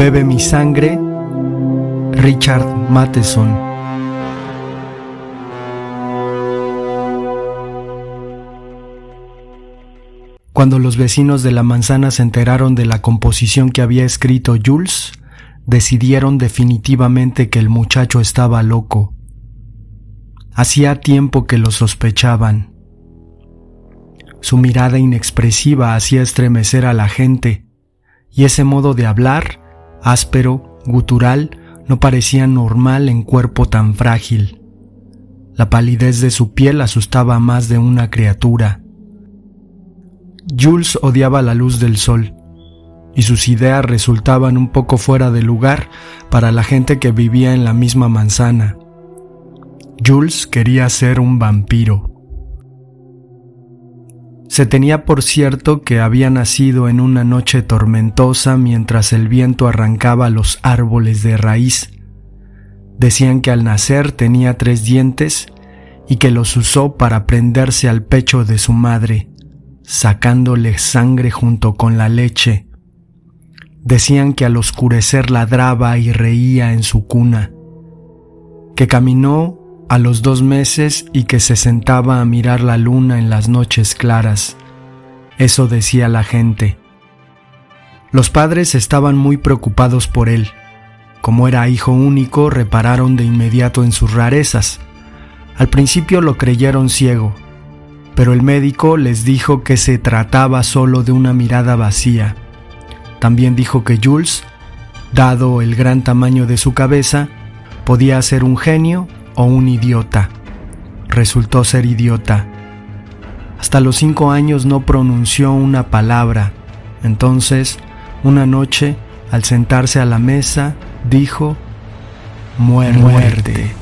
Bebe mi sangre, Richard Matheson. Cuando los vecinos de la manzana se enteraron de la composición que había escrito Jules, decidieron definitivamente que el muchacho estaba loco. Hacía tiempo que lo sospechaban. Su mirada inexpresiva hacía estremecer a la gente, y ese modo de hablar, áspero, gutural, no parecía normal en cuerpo tan frágil. La palidez de su piel asustaba a más de una criatura. Jules odiaba la luz del sol, y sus ideas resultaban un poco fuera de lugar para la gente que vivía en la misma manzana. Jules quería ser un vampiro. Se tenía por cierto que había nacido en una noche tormentosa mientras el viento arrancaba los árboles de raíz. Decían que al nacer tenía tres dientes y que los usó para prenderse al pecho de su madre sacándole sangre junto con la leche. Decían que al oscurecer ladraba y reía en su cuna, que caminó a los dos meses y que se sentaba a mirar la luna en las noches claras. Eso decía la gente. Los padres estaban muy preocupados por él. Como era hijo único, repararon de inmediato en sus rarezas. Al principio lo creyeron ciego, pero el médico les dijo que se trataba solo de una mirada vacía. También dijo que Jules, dado el gran tamaño de su cabeza, podía ser un genio o un idiota. Resultó ser idiota. Hasta los cinco años no pronunció una palabra. Entonces, una noche, al sentarse a la mesa, dijo, muerte.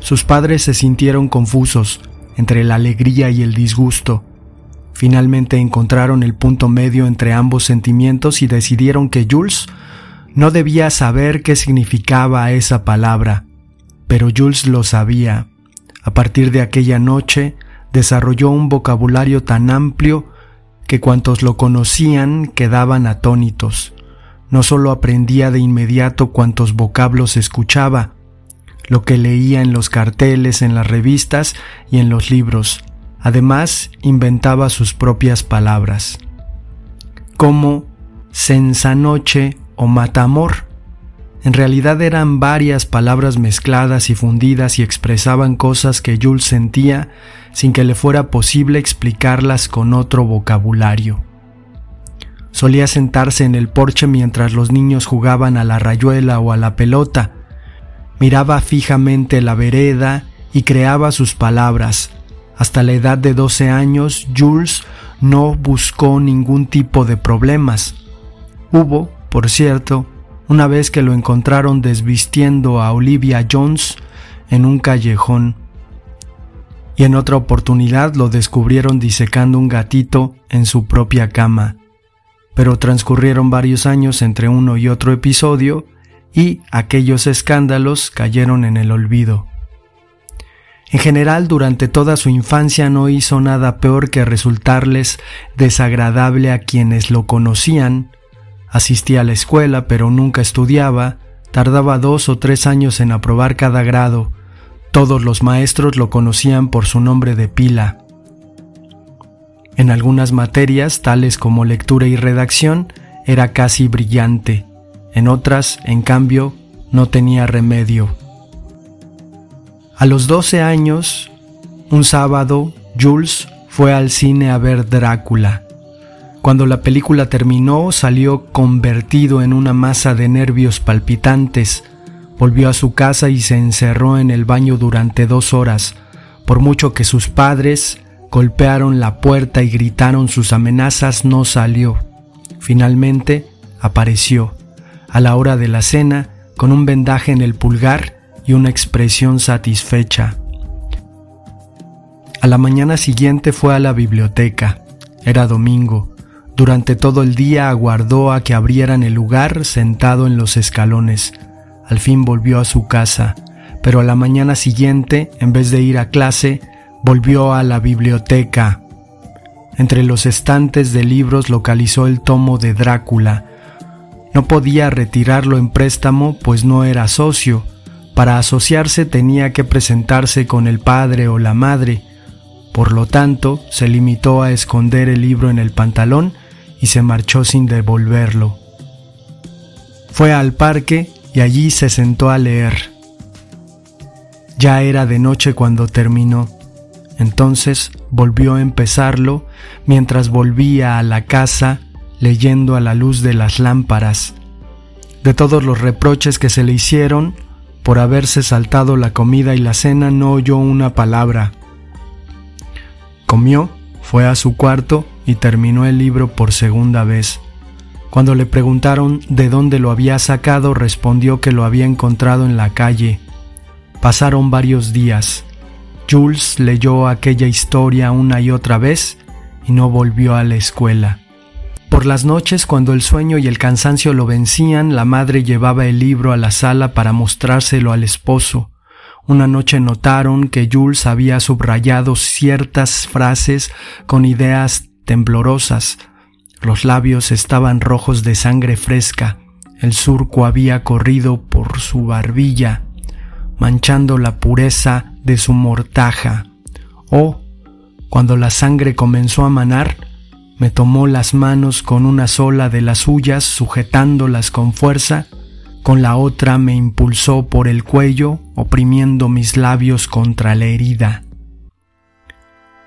Sus padres se sintieron confusos entre la alegría y el disgusto. Finalmente encontraron el punto medio entre ambos sentimientos y decidieron que Jules no debía saber qué significaba esa palabra, pero Jules lo sabía. A partir de aquella noche desarrolló un vocabulario tan amplio que cuantos lo conocían quedaban atónitos. No solo aprendía de inmediato cuantos vocablos escuchaba, lo que leía en los carteles, en las revistas y en los libros. Además, inventaba sus propias palabras, como sensanoche o matamor. En realidad eran varias palabras mezcladas y fundidas y expresaban cosas que Jules sentía sin que le fuera posible explicarlas con otro vocabulario. Solía sentarse en el porche mientras los niños jugaban a la rayuela o a la pelota, miraba fijamente la vereda y creaba sus palabras. Hasta la edad de 12 años, Jules no buscó ningún tipo de problemas. Hubo, por cierto, una vez que lo encontraron desvistiendo a Olivia Jones en un callejón. Y en otra oportunidad lo descubrieron disecando un gatito en su propia cama. Pero transcurrieron varios años entre uno y otro episodio y aquellos escándalos cayeron en el olvido. En general, durante toda su infancia no hizo nada peor que resultarles desagradable a quienes lo conocían. Asistía a la escuela, pero nunca estudiaba, tardaba dos o tres años en aprobar cada grado. Todos los maestros lo conocían por su nombre de pila. En algunas materias, tales como lectura y redacción, era casi brillante. En otras, en cambio, no tenía remedio. A los 12 años, un sábado, Jules fue al cine a ver Drácula. Cuando la película terminó, salió convertido en una masa de nervios palpitantes. Volvió a su casa y se encerró en el baño durante dos horas, por mucho que sus padres golpearon la puerta y gritaron sus amenazas, no salió. Finalmente apareció a la hora de la cena con un vendaje en el pulgar y una expresión satisfecha. A la mañana siguiente fue a la biblioteca. Era domingo. Durante todo el día aguardó a que abrieran el lugar sentado en los escalones. Al fin volvió a su casa, pero a la mañana siguiente, en vez de ir a clase, volvió a la biblioteca. Entre los estantes de libros localizó el tomo de Drácula, No podía retirarlo en préstamo pues no era socio. Para asociarse tenía que presentarse con el padre o la madre. Por lo tanto, se limitó a esconder el libro en el pantalón y se marchó sin devolverlo. Fue al parque y allí se sentó a leer. Ya era de noche cuando terminó. Entonces volvió a empezarlo mientras volvía a la casa leyendo a la luz de las lámparas. De todos los reproches que se le hicieron por haberse saltado la comida y la cena no oyó una palabra. Comió, fue a su cuarto y terminó el libro por segunda vez. Cuando le preguntaron de dónde lo había sacado, respondió que lo había encontrado en la calle. Pasaron varios días. Jules leyó aquella historia una y otra vez y no volvió a la escuela. Por las noches, cuando el sueño y el cansancio lo vencían, la madre llevaba el libro a la sala para mostrárselo al esposo. Una noche notaron que Jules había subrayado ciertas frases con ideas temblorosas. Los labios estaban rojos de sangre fresca. El surco había corrido por su barbilla manchando la pureza de su mortaja. O, cuando la sangre comenzó a manar, me tomó las manos con una sola de las suyas, sujetándolas con fuerza, con la otra me impulsó por el cuello, oprimiendo mis labios contra la herida.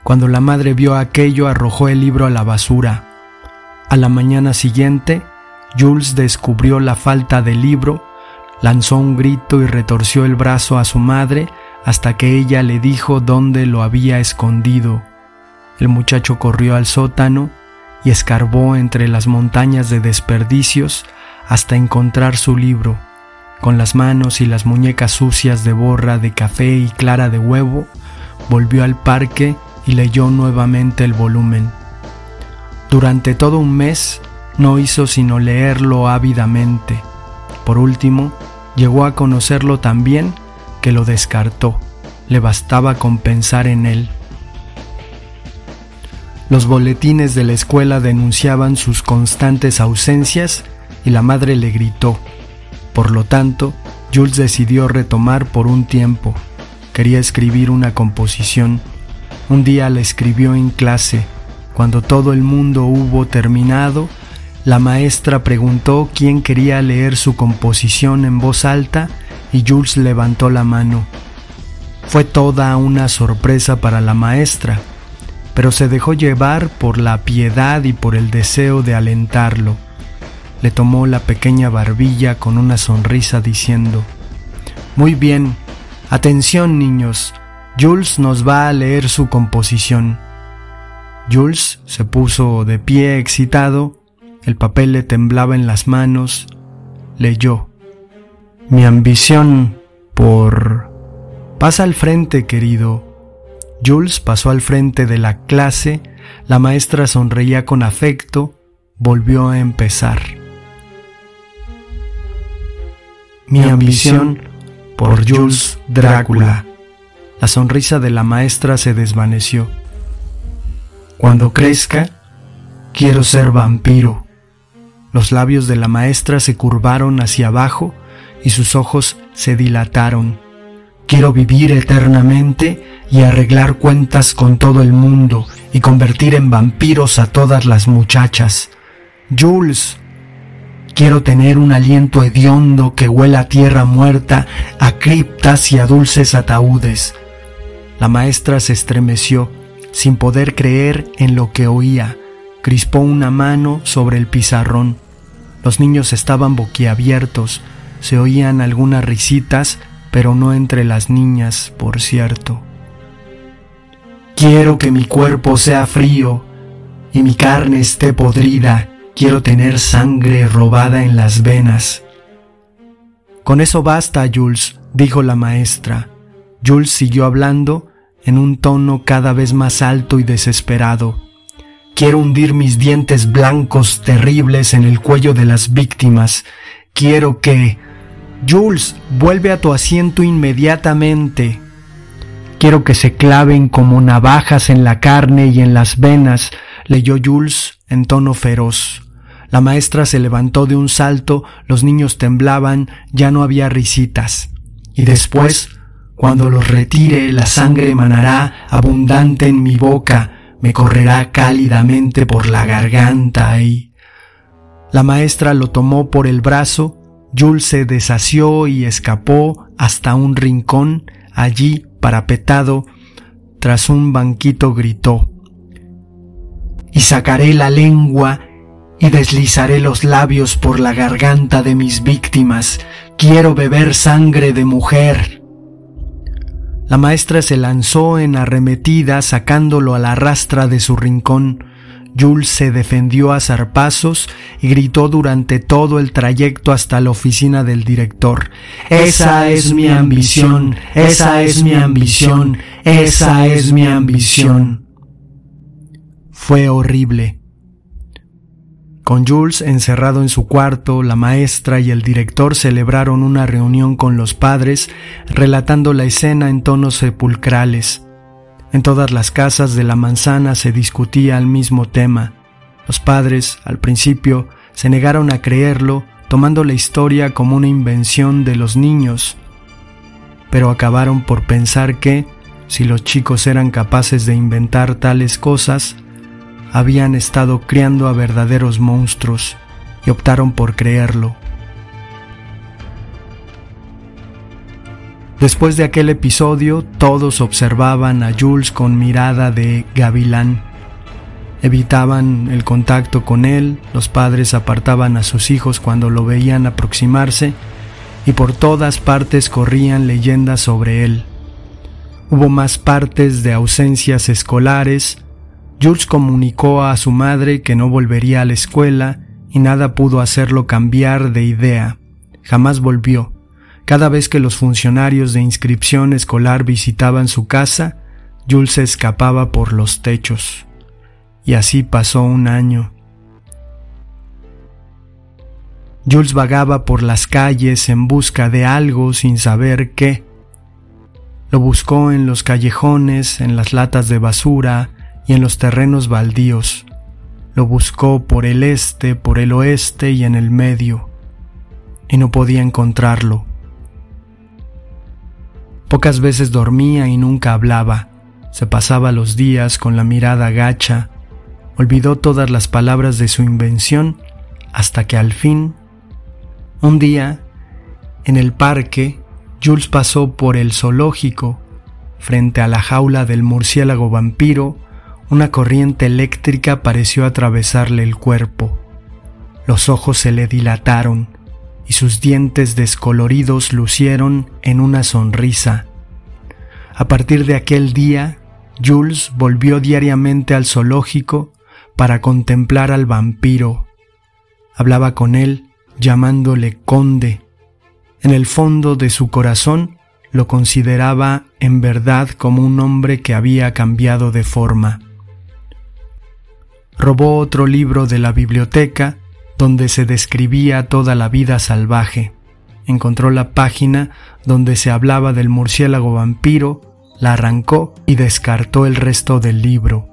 Cuando la madre vio aquello, arrojó el libro a la basura. A la mañana siguiente, Jules descubrió la falta del libro lanzó un grito y retorció el brazo a su madre hasta que ella le dijo dónde lo había escondido. El muchacho corrió al sótano y escarbó entre las montañas de desperdicios hasta encontrar su libro. Con las manos y las muñecas sucias de borra de café y clara de huevo, volvió al parque y leyó nuevamente el volumen. Durante todo un mes no hizo sino leerlo ávidamente. Por último, llegó a conocerlo tan bien que lo descartó, le bastaba con pensar en él. Los boletines de la escuela denunciaban sus constantes ausencias y la madre le gritó. Por lo tanto, Jules decidió retomar por un tiempo. Quería escribir una composición. Un día la escribió en clase. Cuando todo el mundo hubo terminado, la maestra preguntó quién quería leer su composición en voz alta y Jules levantó la mano. Fue toda una sorpresa para la maestra, pero se dejó llevar por la piedad y por el deseo de alentarlo. Le tomó la pequeña barbilla con una sonrisa diciendo, Muy bien, atención niños, Jules nos va a leer su composición. Jules se puso de pie excitado el papel le temblaba en las manos. Leyó. Mi ambición por... Pasa al frente, querido. Jules pasó al frente de la clase, la maestra sonreía con afecto, volvió a empezar. Mi ambición por Jules Drácula. La sonrisa de la maestra se desvaneció. Cuando crezca, quiero ser vampiro. Los labios de la maestra se curvaron hacia abajo y sus ojos se dilataron. Quiero vivir eternamente y arreglar cuentas con todo el mundo y convertir en vampiros a todas las muchachas. Jules, quiero tener un aliento hediondo que huela a tierra muerta, a criptas y a dulces ataúdes. La maestra se estremeció, sin poder creer en lo que oía crispó una mano sobre el pizarrón. Los niños estaban boquiabiertos, se oían algunas risitas, pero no entre las niñas, por cierto. Quiero que mi cuerpo sea frío y mi carne esté podrida. Quiero tener sangre robada en las venas. Con eso basta, Jules, dijo la maestra. Jules siguió hablando en un tono cada vez más alto y desesperado. Quiero hundir mis dientes blancos terribles en el cuello de las víctimas. Quiero que... Jules, vuelve a tu asiento inmediatamente. Quiero que se claven como navajas en la carne y en las venas, leyó Jules en tono feroz. La maestra se levantó de un salto, los niños temblaban, ya no había risitas. Y después, cuando los retire, la sangre manará abundante en mi boca, me correrá cálidamente por la garganta y... La maestra lo tomó por el brazo, Jules se desació y escapó hasta un rincón, allí, parapetado, tras un banquito gritó, y sacaré la lengua y deslizaré los labios por la garganta de mis víctimas. Quiero beber sangre de mujer. La maestra se lanzó en arremetida sacándolo a la rastra de su rincón. Jules se defendió a zarpazos y gritó durante todo el trayecto hasta la oficina del director. Esa es mi ambición, esa es mi ambición, esa es mi ambición. Fue horrible. Con Jules encerrado en su cuarto, la maestra y el director celebraron una reunión con los padres, relatando la escena en tonos sepulcrales. En todas las casas de la manzana se discutía el mismo tema. Los padres, al principio, se negaron a creerlo, tomando la historia como una invención de los niños, pero acabaron por pensar que, si los chicos eran capaces de inventar tales cosas, habían estado criando a verdaderos monstruos y optaron por creerlo. Después de aquel episodio, todos observaban a Jules con mirada de gavilán. Evitaban el contacto con él, los padres apartaban a sus hijos cuando lo veían aproximarse y por todas partes corrían leyendas sobre él. Hubo más partes de ausencias escolares, Jules comunicó a su madre que no volvería a la escuela y nada pudo hacerlo cambiar de idea. Jamás volvió. Cada vez que los funcionarios de inscripción escolar visitaban su casa, Jules se escapaba por los techos. Y así pasó un año. Jules vagaba por las calles en busca de algo sin saber qué. Lo buscó en los callejones, en las latas de basura y en los terrenos baldíos. Lo buscó por el este, por el oeste y en el medio. Y no podía encontrarlo. Pocas veces dormía y nunca hablaba. Se pasaba los días con la mirada gacha. Olvidó todas las palabras de su invención hasta que al fin, un día, en el parque, Jules pasó por el zoológico. Frente a la jaula del murciélago vampiro, una corriente eléctrica pareció atravesarle el cuerpo. Los ojos se le dilataron y sus dientes descoloridos lucieron en una sonrisa. A partir de aquel día, Jules volvió diariamente al zoológico para contemplar al vampiro. Hablaba con él llamándole conde. En el fondo de su corazón lo consideraba en verdad como un hombre que había cambiado de forma. Robó otro libro de la biblioteca donde se describía toda la vida salvaje. Encontró la página donde se hablaba del murciélago vampiro, la arrancó y descartó el resto del libro.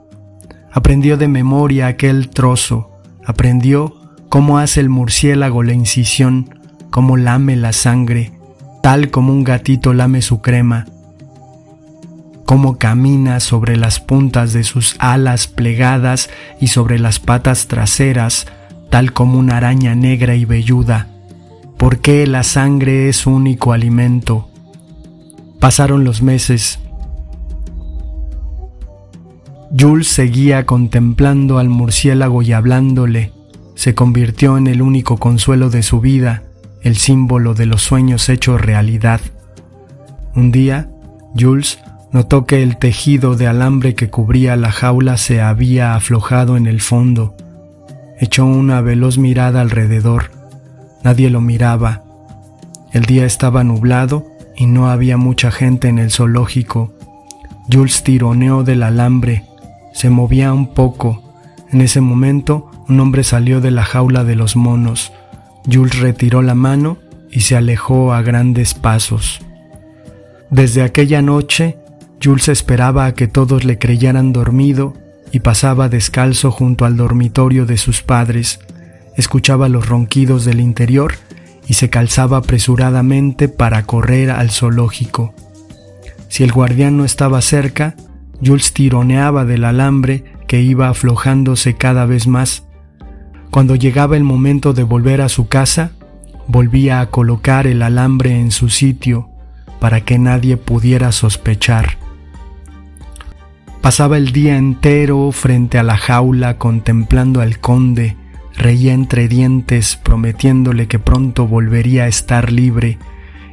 Aprendió de memoria aquel trozo, aprendió cómo hace el murciélago la incisión, cómo lame la sangre, tal como un gatito lame su crema, cómo camina sobre las puntas de sus alas plegadas y sobre las patas traseras, tal como una araña negra y velluda. ¿Por qué la sangre es su único alimento? Pasaron los meses. Jules seguía contemplando al murciélago y hablándole. Se convirtió en el único consuelo de su vida, el símbolo de los sueños hechos realidad. Un día, Jules notó que el tejido de alambre que cubría la jaula se había aflojado en el fondo Echó una veloz mirada alrededor. Nadie lo miraba. El día estaba nublado y no había mucha gente en el zoológico. Jules tironeó del alambre. Se movía un poco. En ese momento, un hombre salió de la jaula de los monos. Jules retiró la mano y se alejó a grandes pasos. Desde aquella noche, Jules esperaba a que todos le creyeran dormido y pasaba descalzo junto al dormitorio de sus padres. escuchaba los ronquidos del interior y se calzaba apresuradamente para correr al zoológico. Si el guardián no estaba cerca, Jules tironeaba del alambre que iba aflojándose cada vez más. Cuando llegaba el momento de volver a su casa, volvía a colocar el alambre en su sitio para que nadie pudiera sospechar. Pasaba el día entero frente a la jaula contemplando al conde, reía entre dientes prometiéndole que pronto volvería a estar libre,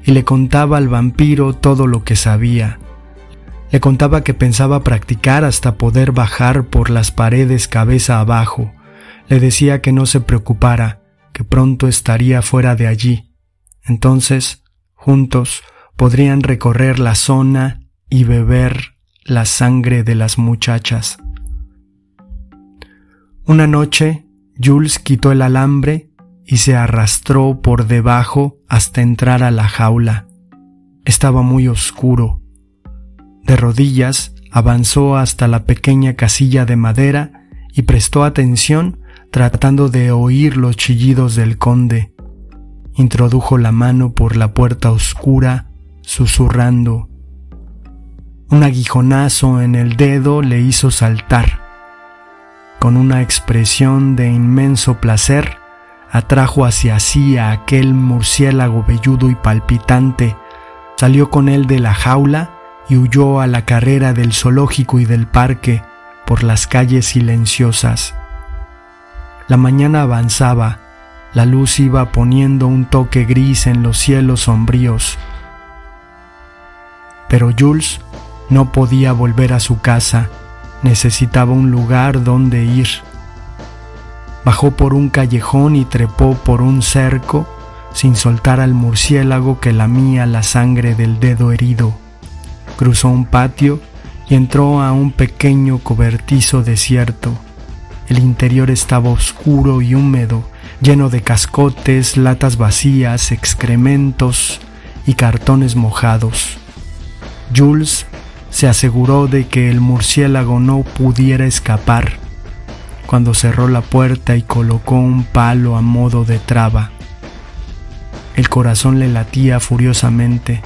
y le contaba al vampiro todo lo que sabía. Le contaba que pensaba practicar hasta poder bajar por las paredes cabeza abajo. Le decía que no se preocupara, que pronto estaría fuera de allí. Entonces, juntos, podrían recorrer la zona y beber la sangre de las muchachas. Una noche, Jules quitó el alambre y se arrastró por debajo hasta entrar a la jaula. Estaba muy oscuro. De rodillas, avanzó hasta la pequeña casilla de madera y prestó atención tratando de oír los chillidos del conde. Introdujo la mano por la puerta oscura, susurrando. Un aguijonazo en el dedo le hizo saltar. Con una expresión de inmenso placer, atrajo hacia sí a aquel murciélago velludo y palpitante, salió con él de la jaula y huyó a la carrera del zoológico y del parque por las calles silenciosas. La mañana avanzaba, la luz iba poniendo un toque gris en los cielos sombríos. Pero Jules no podía volver a su casa, necesitaba un lugar donde ir. Bajó por un callejón y trepó por un cerco sin soltar al murciélago que lamía la sangre del dedo herido. Cruzó un patio y entró a un pequeño cobertizo desierto. El interior estaba oscuro y húmedo, lleno de cascotes, latas vacías, excrementos y cartones mojados. Jules se aseguró de que el murciélago no pudiera escapar cuando cerró la puerta y colocó un palo a modo de traba. El corazón le latía furiosamente,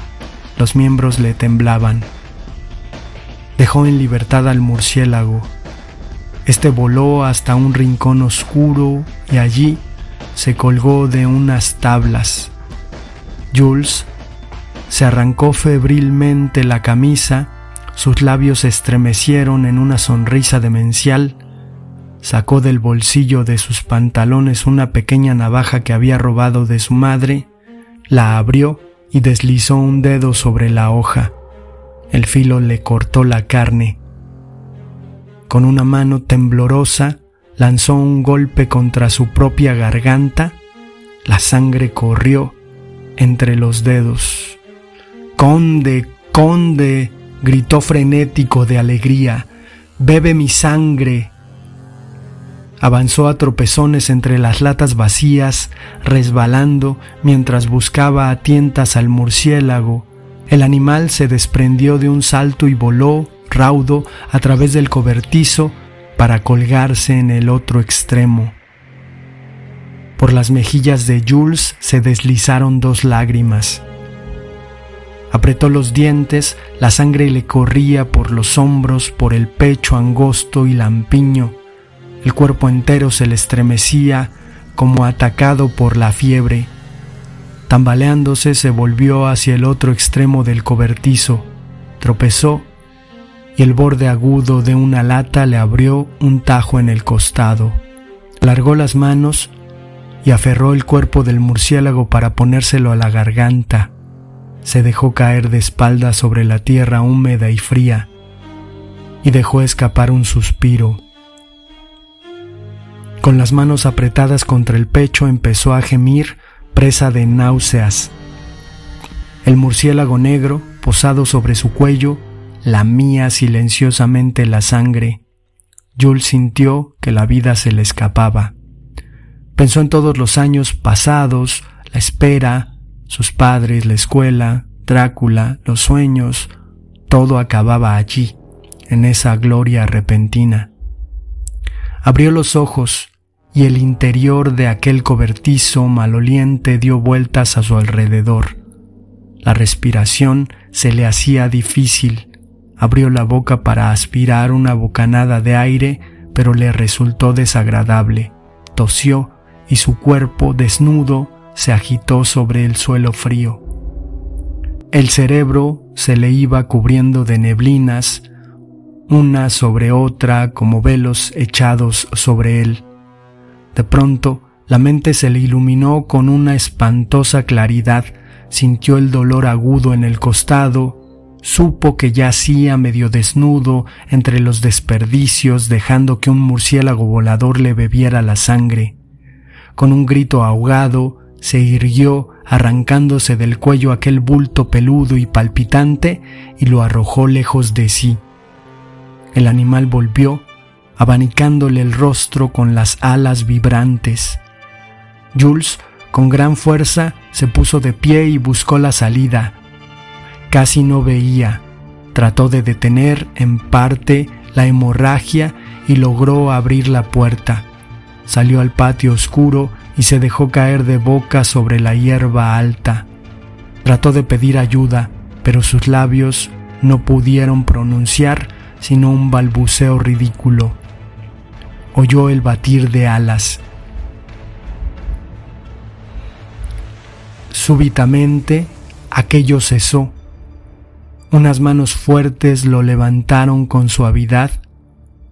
los miembros le temblaban. Dejó en libertad al murciélago este voló hasta un rincón oscuro y allí se colgó de unas tablas. Jules se arrancó febrilmente la camisa, sus labios se estremecieron en una sonrisa demencial, sacó del bolsillo de sus pantalones una pequeña navaja que había robado de su madre, la abrió y deslizó un dedo sobre la hoja. El filo le cortó la carne con una mano temblorosa lanzó un golpe contra su propia garganta. La sangre corrió entre los dedos. Conde, conde, gritó frenético de alegría, bebe mi sangre. Avanzó a tropezones entre las latas vacías, resbalando mientras buscaba a tientas al murciélago. El animal se desprendió de un salto y voló raudo a través del cobertizo para colgarse en el otro extremo. Por las mejillas de Jules se deslizaron dos lágrimas. Apretó los dientes, la sangre le corría por los hombros, por el pecho angosto y lampiño. El cuerpo entero se le estremecía como atacado por la fiebre. Tambaleándose se volvió hacia el otro extremo del cobertizo, tropezó y el borde agudo de una lata le abrió un tajo en el costado. Largó las manos y aferró el cuerpo del murciélago para ponérselo a la garganta. Se dejó caer de espaldas sobre la tierra húmeda y fría y dejó escapar un suspiro. Con las manos apretadas contra el pecho empezó a gemir, presa de náuseas. El murciélago negro, posado sobre su cuello, lamía silenciosamente la sangre. Jules sintió que la vida se le escapaba. Pensó en todos los años pasados, la espera, sus padres, la escuela, Drácula, los sueños, todo acababa allí, en esa gloria repentina. Abrió los ojos y el interior de aquel cobertizo maloliente dio vueltas a su alrededor. La respiración se le hacía difícil. Abrió la boca para aspirar una bocanada de aire, pero le resultó desagradable. Tosió y su cuerpo desnudo se agitó sobre el suelo frío. El cerebro se le iba cubriendo de neblinas, una sobre otra como velos echados sobre él. De pronto, la mente se le iluminó con una espantosa claridad, sintió el dolor agudo en el costado, supo que yacía medio desnudo entre los desperdicios dejando que un murciélago volador le bebiera la sangre. Con un grito ahogado, se irguió arrancándose del cuello aquel bulto peludo y palpitante y lo arrojó lejos de sí. El animal volvió, abanicándole el rostro con las alas vibrantes. Jules, con gran fuerza, se puso de pie y buscó la salida. Casi no veía. Trató de detener, en parte, la hemorragia y logró abrir la puerta. Salió al patio oscuro y se dejó caer de boca sobre la hierba alta. Trató de pedir ayuda, pero sus labios no pudieron pronunciar sino un balbuceo ridículo. Oyó el batir de alas. Súbitamente aquello cesó. Unas manos fuertes lo levantaron con suavidad.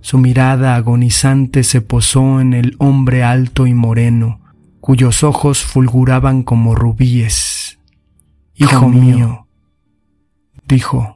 Su mirada agonizante se posó en el hombre alto y moreno, cuyos ojos fulguraban como rubíes. Hijo mío, dijo,